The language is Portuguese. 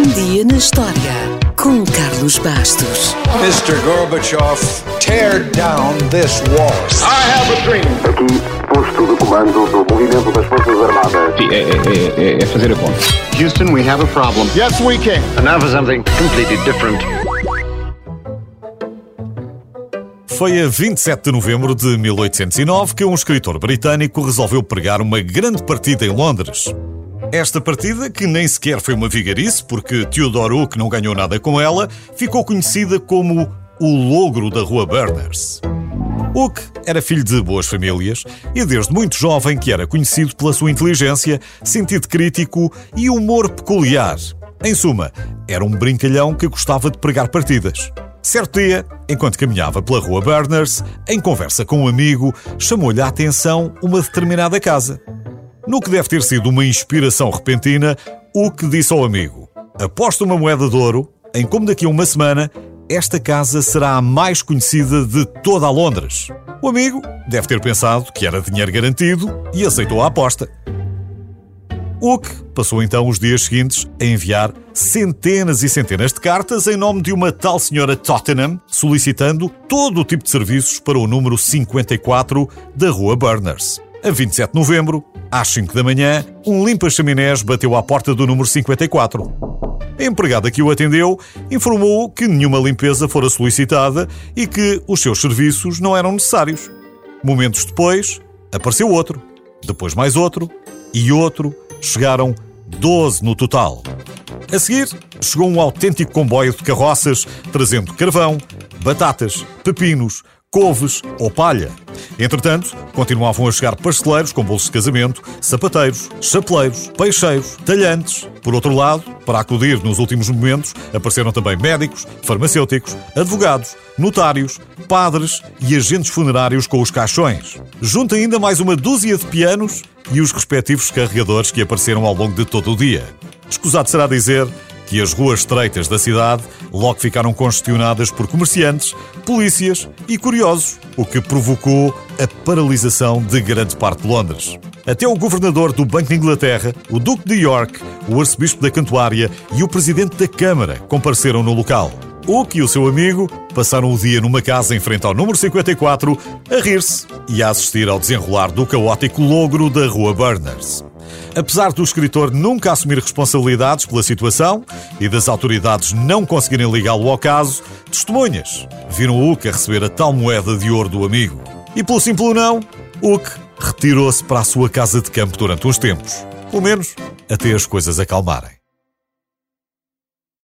Um dia na história com Carlos Bastos. Mr. Gorbachev, tear down this wall. I have a dream. Aqui, posto de comando do movimento das Forças Armadas. Sim, é, é- é- é fazer a conta. Houston, we have a problem. Yes, we can. And now for something completely different. Foi a 27 de novembro de 1809 que um escritor britânico resolveu pregar uma grande partida em Londres. Esta partida, que nem sequer foi uma vigarice, porque Theodore Hook não ganhou nada com ela, ficou conhecida como o Logro da Rua Berners. Hook era filho de boas famílias e desde muito jovem que era conhecido pela sua inteligência, sentido crítico e humor peculiar. Em suma, era um brincalhão que gostava de pregar partidas. Certo dia, enquanto caminhava pela rua Berners, em conversa com um amigo, chamou-lhe a atenção uma determinada casa. No que deve ter sido uma inspiração repentina, o que disse ao amigo: Aposto uma moeda de ouro em como daqui a uma semana esta casa será a mais conhecida de toda a Londres. O amigo deve ter pensado que era dinheiro garantido e aceitou a aposta. Hook passou então os dias seguintes a enviar centenas e centenas de cartas em nome de uma tal senhora Tottenham, solicitando todo o tipo de serviços para o número 54 da Rua Berners. A 27 de novembro, às 5 da manhã, um limpa-chaminés bateu à porta do número 54. A empregada que o atendeu informou que nenhuma limpeza fora solicitada e que os seus serviços não eram necessários. Momentos depois, apareceu outro, depois mais outro e outro. Chegaram 12 no total. A seguir, chegou um autêntico comboio de carroças trazendo carvão, batatas, pepinos, couves ou palha. Entretanto, continuavam a chegar pasteleiros com bolsos de casamento, sapateiros, chapeleiros, peixeiros, talhantes. Por outro lado, para acudir nos últimos momentos, apareceram também médicos, farmacêuticos, advogados, notários, padres e agentes funerários com os caixões. Junto ainda mais uma dúzia de pianos e os respectivos carregadores que apareceram ao longo de todo o dia. Escusado será dizer que as ruas estreitas da cidade logo ficaram congestionadas por comerciantes, polícias e curiosos, o que provocou a paralisação de grande parte de Londres. Até o governador do Banco de Inglaterra, o Duque de York, o arcebispo da Cantuária e o presidente da Câmara compareceram no local. Hook e o seu amigo passaram o dia numa casa em frente ao número 54 a rir-se e a assistir ao desenrolar do caótico logro da Rua Berners. Apesar do escritor nunca assumir responsabilidades pela situação e das autoridades não conseguirem ligá-lo ao caso, testemunhas viram Hook a receber a tal moeda de ouro do amigo. E pelo simples não, Hook retirou-se para a sua casa de campo durante uns tempos. Pelo menos até as coisas acalmarem.